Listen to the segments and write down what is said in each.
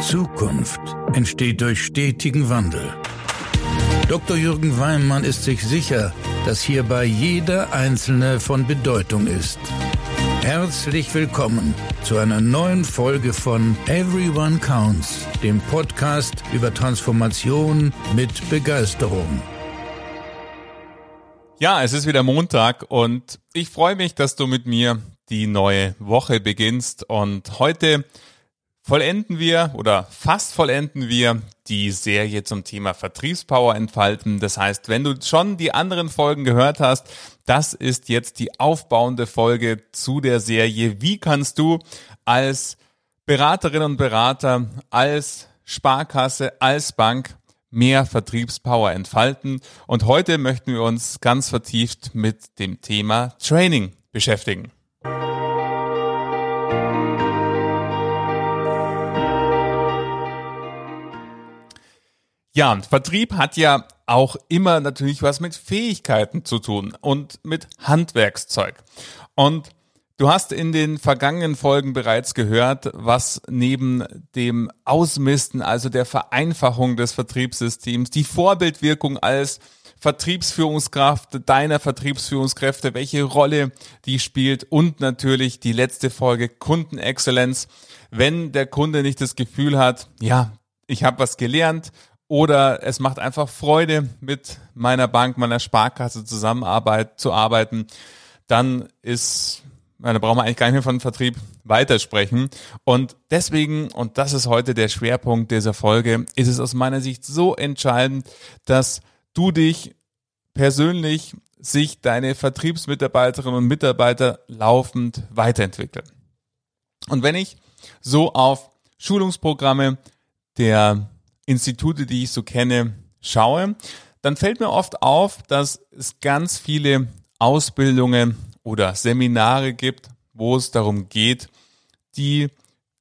Zukunft entsteht durch stetigen Wandel. Dr. Jürgen Weimann ist sich sicher, dass hierbei jeder Einzelne von Bedeutung ist. Herzlich willkommen zu einer neuen Folge von Everyone Counts, dem Podcast über Transformation mit Begeisterung. Ja, es ist wieder Montag und ich freue mich, dass du mit mir die neue Woche beginnst und heute vollenden wir oder fast vollenden wir die Serie zum Thema Vertriebspower entfalten. Das heißt, wenn du schon die anderen Folgen gehört hast, das ist jetzt die aufbauende Folge zu der Serie. Wie kannst du als Beraterin und Berater, als Sparkasse, als Bank mehr Vertriebspower entfalten? Und heute möchten wir uns ganz vertieft mit dem Thema Training beschäftigen. Ja, Vertrieb hat ja auch immer natürlich was mit Fähigkeiten zu tun und mit Handwerkszeug. Und du hast in den vergangenen Folgen bereits gehört, was neben dem Ausmisten, also der Vereinfachung des Vertriebssystems, die Vorbildwirkung als Vertriebsführungskraft deiner Vertriebsführungskräfte, welche Rolle die spielt und natürlich die letzte Folge Kundenexzellenz. Wenn der Kunde nicht das Gefühl hat, ja, ich habe was gelernt oder es macht einfach Freude, mit meiner Bank, meiner Sparkasse zusammenarbeit, zu arbeiten. Dann ist, da brauchen wir eigentlich gar nicht mehr von Vertrieb weitersprechen. Und deswegen, und das ist heute der Schwerpunkt dieser Folge, ist es aus meiner Sicht so entscheidend, dass du dich persönlich sich deine Vertriebsmitarbeiterinnen und Mitarbeiter laufend weiterentwickeln. Und wenn ich so auf Schulungsprogramme der Institute, die ich so kenne, schaue, dann fällt mir oft auf, dass es ganz viele Ausbildungen oder Seminare gibt, wo es darum geht, die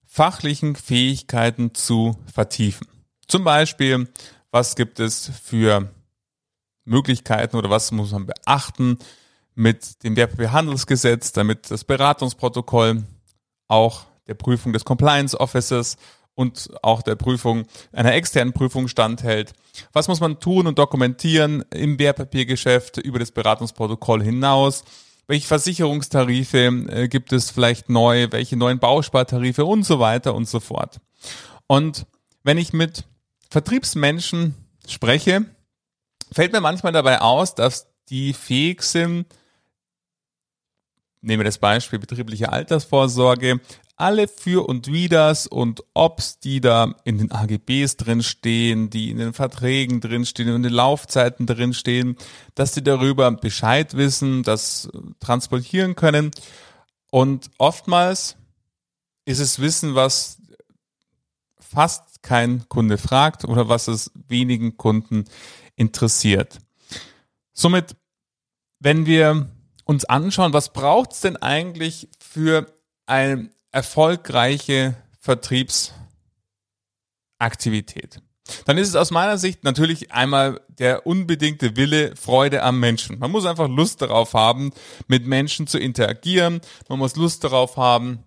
fachlichen Fähigkeiten zu vertiefen. Zum Beispiel, was gibt es für Möglichkeiten oder was muss man beachten mit dem Wertpapierhandelsgesetz, damit das Beratungsprotokoll auch der Prüfung des Compliance Officers und auch der Prüfung, einer externen Prüfung standhält. Was muss man tun und dokumentieren im Wertpapiergeschäft über das Beratungsprotokoll hinaus? Welche Versicherungstarife äh, gibt es vielleicht neu? Welche neuen Bauspartarife und so weiter und so fort? Und wenn ich mit Vertriebsmenschen spreche, fällt mir manchmal dabei aus, dass die fähig sind, nehmen wir das Beispiel betriebliche Altersvorsorge, alle für und widers und obs, die da in den AGBs drinstehen, die in den Verträgen drinstehen, in den Laufzeiten drinstehen, dass sie darüber Bescheid wissen, das transportieren können. Und oftmals ist es Wissen, was fast kein Kunde fragt oder was es wenigen Kunden interessiert. Somit, wenn wir uns anschauen, was braucht es denn eigentlich für ein erfolgreiche Vertriebsaktivität. Dann ist es aus meiner Sicht natürlich einmal der unbedingte Wille, Freude am Menschen. Man muss einfach Lust darauf haben, mit Menschen zu interagieren. Man muss Lust darauf haben,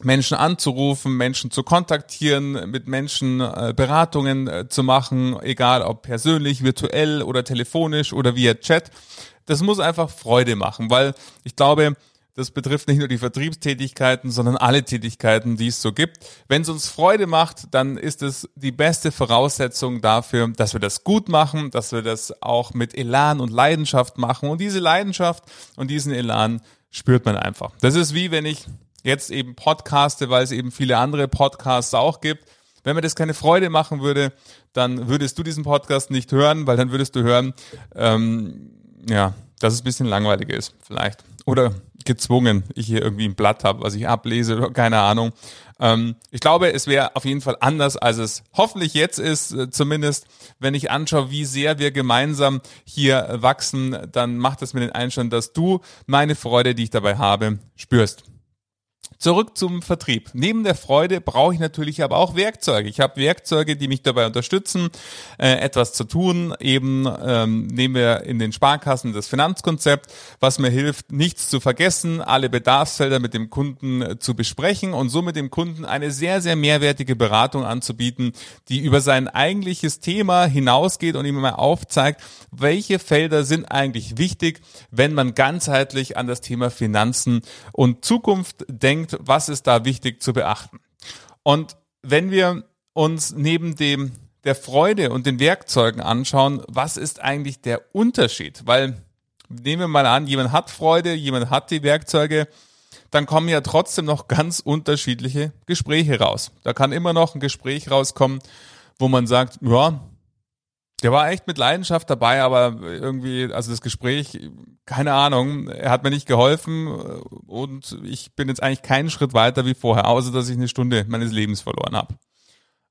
Menschen anzurufen, Menschen zu kontaktieren, mit Menschen äh, Beratungen äh, zu machen, egal ob persönlich, virtuell oder telefonisch oder via Chat. Das muss einfach Freude machen, weil ich glaube, das betrifft nicht nur die Vertriebstätigkeiten, sondern alle Tätigkeiten, die es so gibt. Wenn es uns Freude macht, dann ist es die beste Voraussetzung dafür, dass wir das gut machen, dass wir das auch mit Elan und Leidenschaft machen. Und diese Leidenschaft und diesen Elan spürt man einfach. Das ist wie wenn ich jetzt eben podcaste, weil es eben viele andere Podcasts auch gibt. Wenn mir das keine Freude machen würde, dann würdest du diesen Podcast nicht hören, weil dann würdest du hören, ähm, ja, dass es ein bisschen langweilig ist, vielleicht. Oder gezwungen, ich hier irgendwie ein Blatt habe, was ich ablese oder keine Ahnung. Ähm, ich glaube, es wäre auf jeden Fall anders, als es hoffentlich jetzt ist, äh, zumindest wenn ich anschaue, wie sehr wir gemeinsam hier wachsen, dann macht es mir den Einstand, dass du meine Freude, die ich dabei habe, spürst. Zurück zum Vertrieb. Neben der Freude brauche ich natürlich aber auch Werkzeuge. Ich habe Werkzeuge, die mich dabei unterstützen, äh, etwas zu tun. Eben ähm, nehmen wir in den Sparkassen das Finanzkonzept, was mir hilft, nichts zu vergessen, alle Bedarfsfelder mit dem Kunden äh, zu besprechen und somit dem Kunden eine sehr, sehr mehrwertige Beratung anzubieten, die über sein eigentliches Thema hinausgeht und ihm mal aufzeigt, welche Felder sind eigentlich wichtig, wenn man ganzheitlich an das Thema Finanzen und Zukunft denkt was ist da wichtig zu beachten. Und wenn wir uns neben dem der Freude und den Werkzeugen anschauen, was ist eigentlich der Unterschied? Weil nehmen wir mal an, jemand hat Freude, jemand hat die Werkzeuge, dann kommen ja trotzdem noch ganz unterschiedliche Gespräche raus. Da kann immer noch ein Gespräch rauskommen, wo man sagt, ja, der war echt mit Leidenschaft dabei, aber irgendwie, also das Gespräch, keine Ahnung, er hat mir nicht geholfen und ich bin jetzt eigentlich keinen Schritt weiter wie vorher, außer dass ich eine Stunde meines Lebens verloren habe.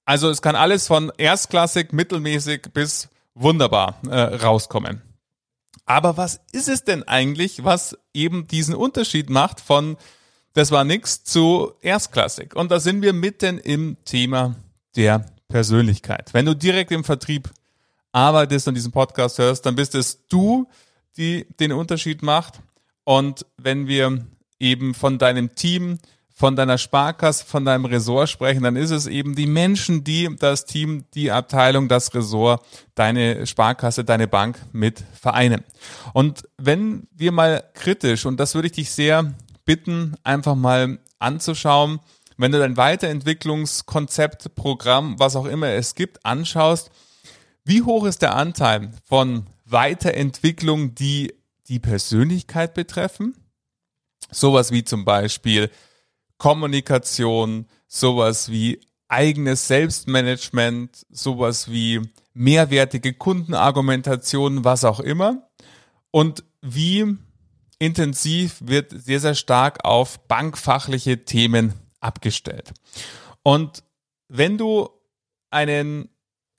Also es kann alles von erstklassig, mittelmäßig bis wunderbar äh, rauskommen. Aber was ist es denn eigentlich, was eben diesen Unterschied macht von das war nix zu erstklassig? Und da sind wir mitten im Thema der Persönlichkeit. Wenn du direkt im Vertrieb arbeitest und diesen Podcast hörst, dann bist es du, die den Unterschied macht. Und wenn wir eben von deinem Team, von deiner Sparkasse, von deinem Ressort sprechen, dann ist es eben die Menschen, die das Team, die Abteilung, das Ressort, deine Sparkasse, deine Bank mit vereinen. Und wenn wir mal kritisch, und das würde ich dich sehr bitten, einfach mal anzuschauen, wenn du dein Weiterentwicklungskonzept, Programm, was auch immer es gibt, anschaust, wie hoch ist der Anteil von Weiterentwicklung, die die Persönlichkeit betreffen? Sowas wie zum Beispiel Kommunikation, sowas wie eigenes Selbstmanagement, sowas wie mehrwertige Kundenargumentation, was auch immer. Und wie intensiv wird sehr, sehr stark auf bankfachliche Themen abgestellt. Und wenn du einen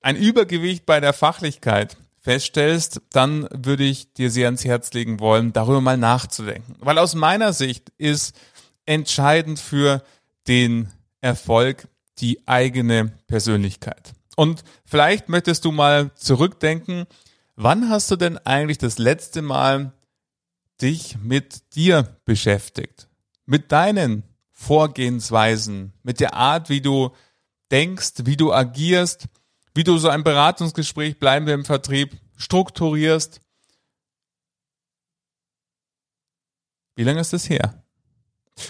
ein Übergewicht bei der Fachlichkeit feststellst, dann würde ich dir sehr ans Herz legen wollen, darüber mal nachzudenken. Weil aus meiner Sicht ist entscheidend für den Erfolg die eigene Persönlichkeit. Und vielleicht möchtest du mal zurückdenken, wann hast du denn eigentlich das letzte Mal dich mit dir beschäftigt? Mit deinen Vorgehensweisen, mit der Art, wie du denkst, wie du agierst, wie du so ein Beratungsgespräch, bleiben wir im Vertrieb, strukturierst. Wie lange ist das her?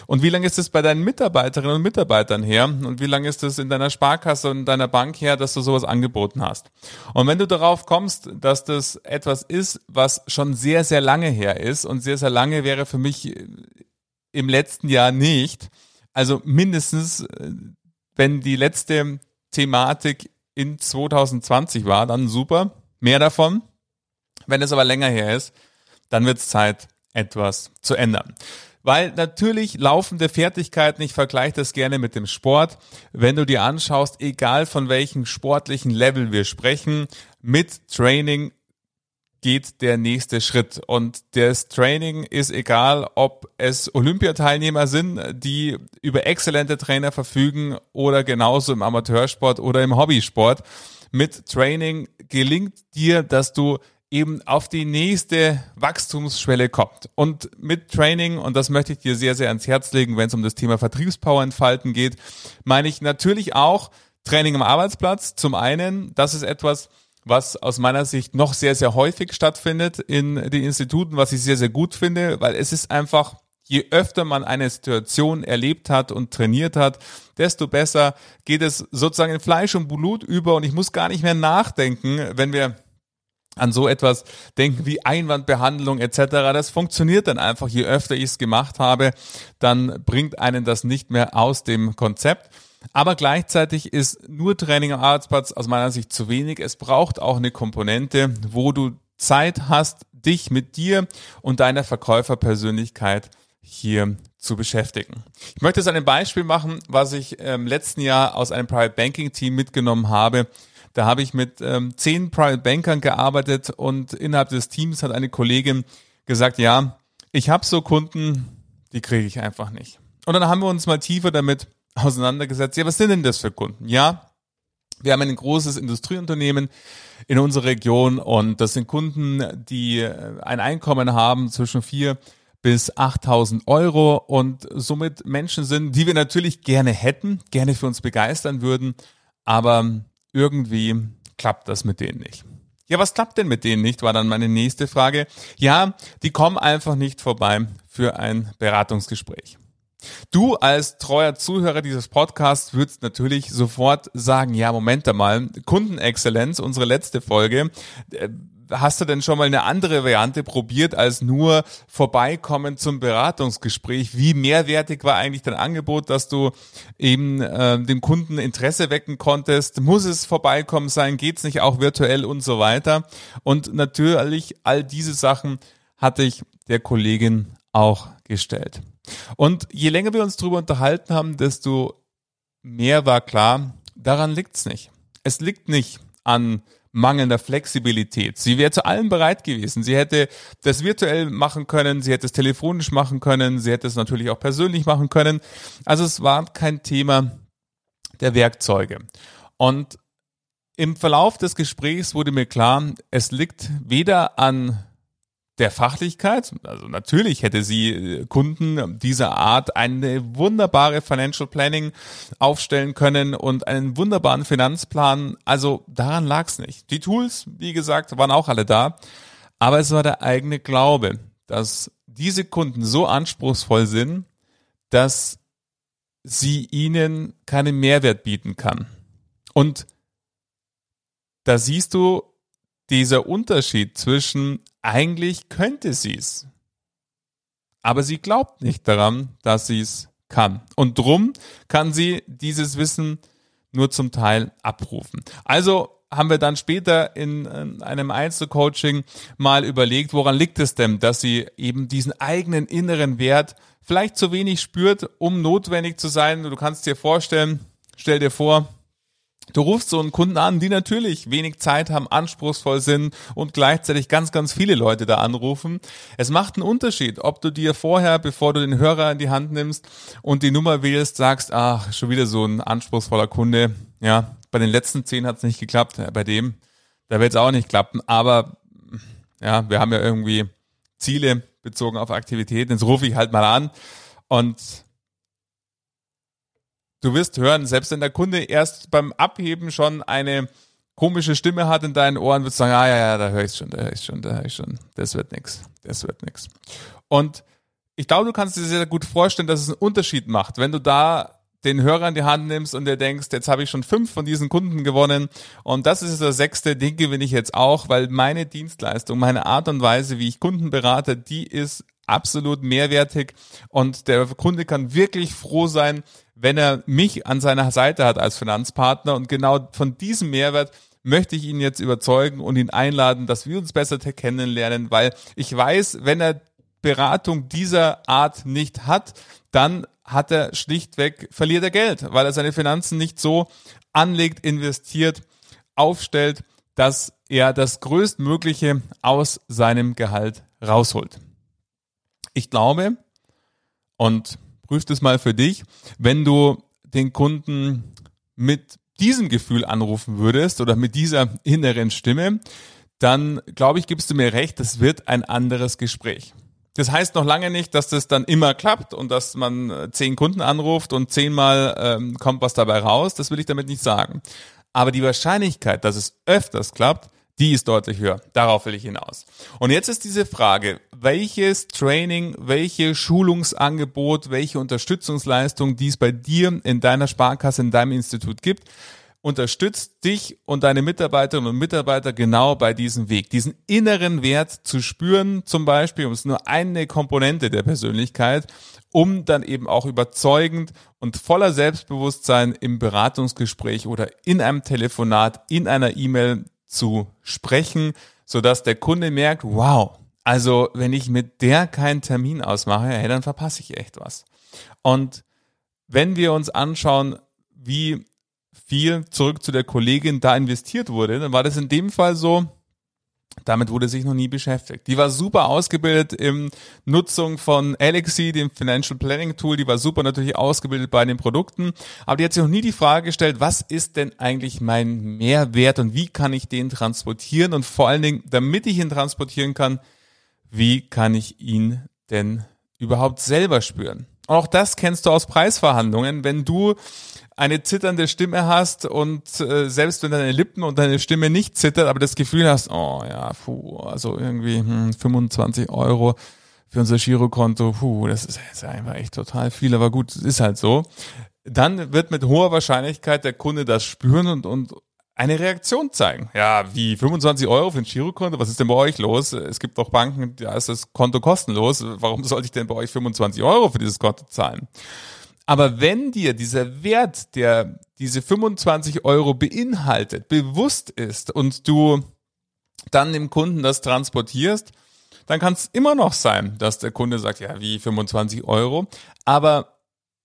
Und wie lange ist es bei deinen Mitarbeiterinnen und Mitarbeitern her? Und wie lange ist es in deiner Sparkasse und deiner Bank her, dass du sowas angeboten hast? Und wenn du darauf kommst, dass das etwas ist, was schon sehr, sehr lange her ist und sehr, sehr lange wäre für mich im letzten Jahr nicht, also mindestens, wenn die letzte Thematik in 2020 war, dann super. Mehr davon. Wenn es aber länger her ist, dann wird es Zeit, etwas zu ändern. Weil natürlich laufende Fertigkeiten, ich vergleiche das gerne mit dem Sport, wenn du dir anschaust, egal von welchem sportlichen Level wir sprechen, mit Training geht der nächste Schritt. Und das Training ist egal, ob es Olympiateilnehmer sind, die über exzellente Trainer verfügen oder genauso im Amateursport oder im Hobbysport. Mit Training gelingt dir, dass du eben auf die nächste Wachstumsschwelle kommt. Und mit Training, und das möchte ich dir sehr, sehr ans Herz legen, wenn es um das Thema Vertriebspower entfalten geht, meine ich natürlich auch Training am Arbeitsplatz. Zum einen, das ist etwas, was aus meiner Sicht noch sehr, sehr häufig stattfindet in den Instituten, was ich sehr, sehr gut finde, weil es ist einfach, je öfter man eine Situation erlebt hat und trainiert hat, desto besser geht es sozusagen in Fleisch und Blut über und ich muss gar nicht mehr nachdenken, wenn wir an so etwas denken wie Einwandbehandlung etc. Das funktioniert dann einfach, je öfter ich es gemacht habe, dann bringt einen das nicht mehr aus dem Konzept. Aber gleichzeitig ist nur Training am Arbeitsplatz aus meiner Sicht zu wenig. Es braucht auch eine Komponente, wo du Zeit hast, dich mit dir und deiner Verkäuferpersönlichkeit hier zu beschäftigen. Ich möchte jetzt ein Beispiel machen, was ich im ähm, letzten Jahr aus einem Private Banking Team mitgenommen habe. Da habe ich mit ähm, zehn Private Bankern gearbeitet und innerhalb des Teams hat eine Kollegin gesagt, ja, ich habe so Kunden, die kriege ich einfach nicht. Und dann haben wir uns mal tiefer damit auseinandergesetzt. Ja, was sind denn das für Kunden? Ja, wir haben ein großes Industrieunternehmen in unserer Region und das sind Kunden, die äh, ein Einkommen haben zwischen vier bis 8000 Euro und somit Menschen sind, die wir natürlich gerne hätten, gerne für uns begeistern würden, aber irgendwie klappt das mit denen nicht. Ja, was klappt denn mit denen nicht, war dann meine nächste Frage. Ja, die kommen einfach nicht vorbei für ein Beratungsgespräch. Du als treuer Zuhörer dieses Podcasts würdest natürlich sofort sagen, ja, Moment einmal, Kundenexzellenz, unsere letzte Folge, äh, hast du denn schon mal eine andere Variante probiert als nur vorbeikommen zum Beratungsgespräch? Wie mehrwertig war eigentlich dein Angebot, dass du eben äh, dem Kunden Interesse wecken konntest? Muss es vorbeikommen sein? Geht's nicht auch virtuell und so weiter? Und natürlich all diese Sachen hatte ich der Kollegin auch gestellt. Und je länger wir uns darüber unterhalten haben, desto mehr war klar, daran liegt's nicht. Es liegt nicht an mangelnder Flexibilität. Sie wäre zu allem bereit gewesen. Sie hätte das virtuell machen können, sie hätte es telefonisch machen können, sie hätte es natürlich auch persönlich machen können. Also es war kein Thema der Werkzeuge. Und im Verlauf des Gesprächs wurde mir klar, es liegt weder an der Fachlichkeit. Also natürlich hätte sie äh, Kunden dieser Art eine wunderbare Financial Planning aufstellen können und einen wunderbaren Finanzplan. Also daran lag es nicht. Die Tools, wie gesagt, waren auch alle da. Aber es war der eigene Glaube, dass diese Kunden so anspruchsvoll sind, dass sie ihnen keinen Mehrwert bieten kann. Und da siehst du dieser Unterschied zwischen eigentlich könnte sie es, aber sie glaubt nicht daran, dass sie es kann. Und drum kann sie dieses Wissen nur zum Teil abrufen. Also haben wir dann später in, einem Einzelcoaching mal überlegt, woran liegt es denn, dass sie eben diesen eigenen inneren Wert vielleicht zu wenig spürt, um notwendig zu sein. Du kannst dir vorstellen, stell dir vor, Du rufst so einen Kunden an, die natürlich wenig Zeit haben, anspruchsvoll sind und gleichzeitig ganz, ganz viele Leute da anrufen. Es macht einen Unterschied, ob du dir vorher, bevor du den Hörer in die Hand nimmst und die Nummer wählst, sagst, ach, schon wieder so ein anspruchsvoller Kunde. Ja, bei den letzten zehn hat es nicht geklappt, bei dem, da wird es auch nicht klappen. Aber ja, wir haben ja irgendwie Ziele bezogen auf Aktivitäten. Jetzt rufe ich halt mal an und Du wirst hören, selbst wenn der Kunde erst beim Abheben schon eine komische Stimme hat in deinen Ohren, wirst du sagen, ah ja, ja, da höre ich schon, da höre ich schon, da höre ich schon. Das wird nix, das wird nix. Und ich glaube, du kannst dir sehr gut vorstellen, dass es einen Unterschied macht, wenn du da den Hörer in die Hand nimmst und dir denkst, jetzt habe ich schon fünf von diesen Kunden gewonnen und das ist der sechste, den gewinne ich jetzt auch, weil meine Dienstleistung, meine Art und Weise, wie ich Kunden berate, die ist absolut mehrwertig und der Kunde kann wirklich froh sein, wenn er mich an seiner Seite hat als Finanzpartner und genau von diesem Mehrwert möchte ich ihn jetzt überzeugen und ihn einladen, dass wir uns besser kennenlernen, weil ich weiß, wenn er Beratung dieser Art nicht hat, dann hat er schlichtweg, verliert er Geld, weil er seine Finanzen nicht so anlegt, investiert, aufstellt, dass er das Größtmögliche aus seinem Gehalt rausholt. Ich glaube, und prüf das mal für dich, wenn du den Kunden mit diesem Gefühl anrufen würdest oder mit dieser inneren Stimme, dann glaube ich, gibst du mir recht, das wird ein anderes Gespräch. Das heißt noch lange nicht, dass das dann immer klappt und dass man äh, zehn Kunden anruft und zehnmal ähm, kommt was dabei raus. Das will ich damit nicht sagen. Aber die Wahrscheinlichkeit, dass es öfters klappt, die ist deutlich höher. Darauf will ich hinaus. Und jetzt ist diese Frage, welches Training, welche Schulungsangebot, welche Unterstützungsleistung, die es bei dir in deiner Sparkasse, in deinem Institut gibt, unterstützt dich und deine Mitarbeiterinnen und Mitarbeiter genau bei diesem Weg. Diesen inneren Wert zu spüren, zum Beispiel, um es nur eine Komponente der Persönlichkeit, um dann eben auch überzeugend und voller Selbstbewusstsein im Beratungsgespräch oder in einem Telefonat, in einer E-Mail zu sprechen, sodass der Kunde merkt, wow, also wenn ich mit der keinen Termin ausmache, hey, dann verpasse ich echt was. Und wenn wir uns anschauen, wie viel zurück zu der Kollegin da investiert wurde, dann war das in dem Fall so, damit wurde sich noch nie beschäftigt. Die war super ausgebildet im Nutzung von Alexi, dem Financial Planning Tool. Die war super natürlich ausgebildet bei den Produkten. Aber die hat sich noch nie die Frage gestellt, was ist denn eigentlich mein Mehrwert und wie kann ich den transportieren? Und vor allen Dingen, damit ich ihn transportieren kann, wie kann ich ihn denn überhaupt selber spüren? Auch das kennst du aus Preisverhandlungen. Wenn du eine zitternde Stimme hast und äh, selbst wenn deine Lippen und deine Stimme nicht zittert, aber das Gefühl hast, oh ja, puh, also irgendwie hm, 25 Euro für unser Girokonto, puh, das ist jetzt einfach echt total viel, aber gut, ist halt so. Dann wird mit hoher Wahrscheinlichkeit der Kunde das spüren und, und eine Reaktion zeigen. Ja, wie 25 Euro für ein Girokonto? Was ist denn bei euch los? Es gibt doch Banken, da ist das Konto kostenlos. Warum sollte ich denn bei euch 25 Euro für dieses Konto zahlen? Aber wenn dir dieser Wert, der diese 25 Euro beinhaltet, bewusst ist und du dann dem Kunden das transportierst, dann kann es immer noch sein, dass der Kunde sagt, ja, wie 25 Euro. Aber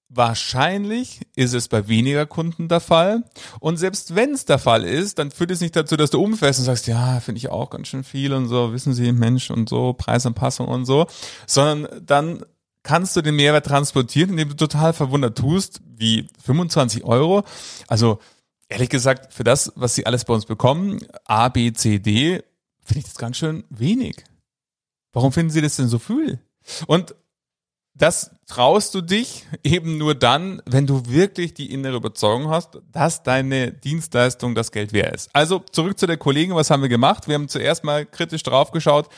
wahrscheinlich ist es bei weniger Kunden der Fall. Und selbst wenn es der Fall ist, dann führt es nicht dazu, dass du umfährst und sagst, ja, finde ich auch ganz schön viel und so, wissen Sie, Mensch und so, Preisanpassung und so, sondern dann kannst du den Mehrwert transportieren, indem du total verwundert tust, wie 25 Euro. Also ehrlich gesagt, für das, was sie alles bei uns bekommen, A, B, C, D, finde ich das ganz schön wenig. Warum finden sie das denn so viel? Und das traust du dich eben nur dann, wenn du wirklich die innere Überzeugung hast, dass deine Dienstleistung das Geld wert ist. Also zurück zu der Kollegin, was haben wir gemacht? Wir haben zuerst mal kritisch drauf geschaut,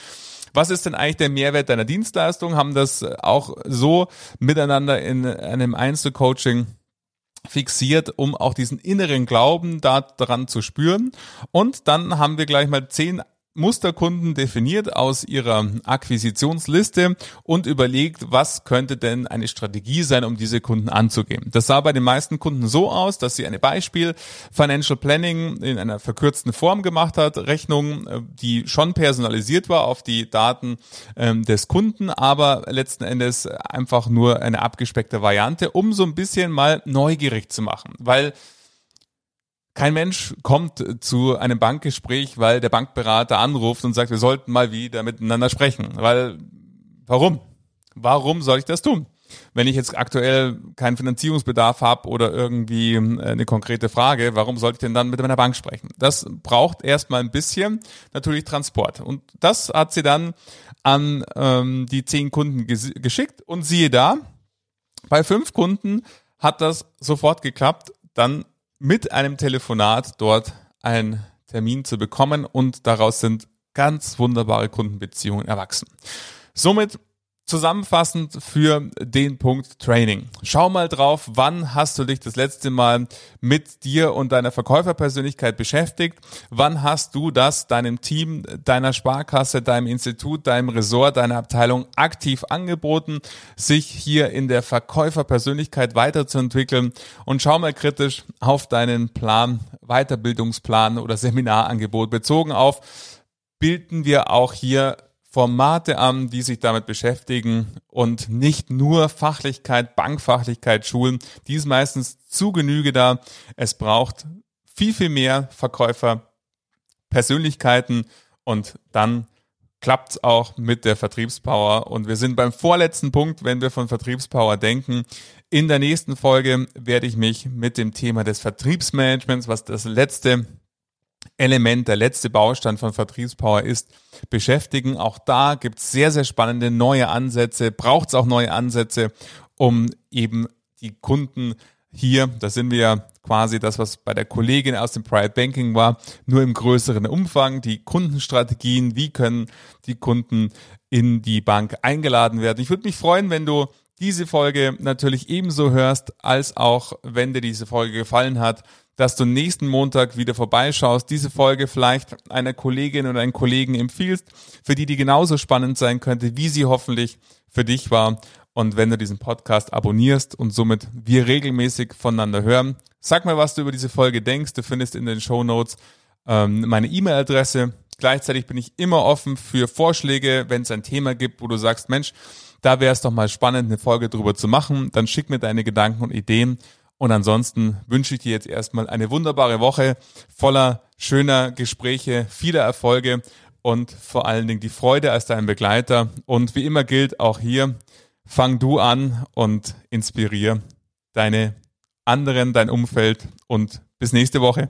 was ist denn eigentlich der Mehrwert deiner Dienstleistung? Haben das auch so miteinander in einem Einzelcoaching fixiert, um auch diesen inneren Glauben daran zu spüren. Und dann haben wir gleich mal zehn Musterkunden definiert aus ihrer Akquisitionsliste und überlegt, was könnte denn eine Strategie sein, um diese Kunden anzugehen. Das sah bei den meisten Kunden so aus, dass sie eine Beispiel Financial Planning in einer verkürzten Form gemacht hat, Rechnung, äh, die schon personalisiert war auf die Daten ähm, des Kunden, aber letzten Endes einfach nur eine abgespeckte Variante, um so ein bisschen mal neugierig zu machen, weil kein Mensch kommt zu einem Bankgespräch, weil der Bankberater anruft und sagt, wir sollten mal wieder miteinander sprechen. Weil, warum? Warum soll ich das tun? Wenn ich jetzt aktuell keinen Finanzierungsbedarf habe oder irgendwie äh, eine konkrete Frage, warum sollte ich denn dann mit meiner Bank sprechen? Das braucht erstmal ein bisschen natürlich Transport. Und das hat sie dann an ähm, die zehn Kunden geschickt und siehe da, bei fünf Kunden hat das sofort geklappt. Dann mit einem Telefonat dort einen Termin zu bekommen und daraus sind ganz wunderbare Kundenbeziehungen erwachsen. Somit Zusammenfassend für den Punkt Training. Schau mal drauf, wann hast du dich das letzte Mal mit dir und deiner Verkäuferpersönlichkeit beschäftigt? Wann hast du das deinem Team, deiner Sparkasse, deinem Institut, deinem Ressort, deiner Abteilung aktiv angeboten, sich hier in der Verkäuferpersönlichkeit weiterzuentwickeln? Und schau mal kritisch auf deinen Plan, Weiterbildungsplan oder Seminarangebot bezogen auf bilden wir auch hier Formate an, die sich damit beschäftigen und nicht nur Fachlichkeit, Bankfachlichkeit schulen. Die ist meistens zu Genüge da. Es braucht viel, viel mehr Verkäufer, Persönlichkeiten und dann klappt es auch mit der Vertriebspower. Und wir sind beim vorletzten Punkt, wenn wir von Vertriebspower denken. In der nächsten Folge werde ich mich mit dem Thema des Vertriebsmanagements, was das letzte Element, der letzte Baustein von Vertriebspower ist, beschäftigen. Auch da gibt es sehr, sehr spannende neue Ansätze, braucht es auch neue Ansätze, um eben die Kunden hier, da sind wir ja quasi das, was bei der Kollegin aus dem Private Banking war, nur im größeren Umfang, die Kundenstrategien, wie können die Kunden in die Bank eingeladen werden. Ich würde mich freuen, wenn du diese Folge natürlich ebenso hörst, als auch wenn dir diese Folge gefallen hat, dass du nächsten Montag wieder vorbeischaust, diese Folge vielleicht einer Kollegin oder einem Kollegen empfiehlst, für die die genauso spannend sein könnte, wie sie hoffentlich für dich war. Und wenn du diesen Podcast abonnierst und somit wir regelmäßig voneinander hören, sag mir, was du über diese Folge denkst. Du findest in den Show Notes ähm, meine E-Mail-Adresse. Gleichzeitig bin ich immer offen für Vorschläge, wenn es ein Thema gibt, wo du sagst, Mensch, da wäre es doch mal spannend, eine Folge drüber zu machen. Dann schick mir deine Gedanken und Ideen und ansonsten wünsche ich dir jetzt erstmal eine wunderbare Woche voller schöner Gespräche, vieler Erfolge und vor allen Dingen die Freude als dein Begleiter. Und wie immer gilt auch hier, fang du an und inspiriere deine anderen, dein Umfeld und bis nächste Woche.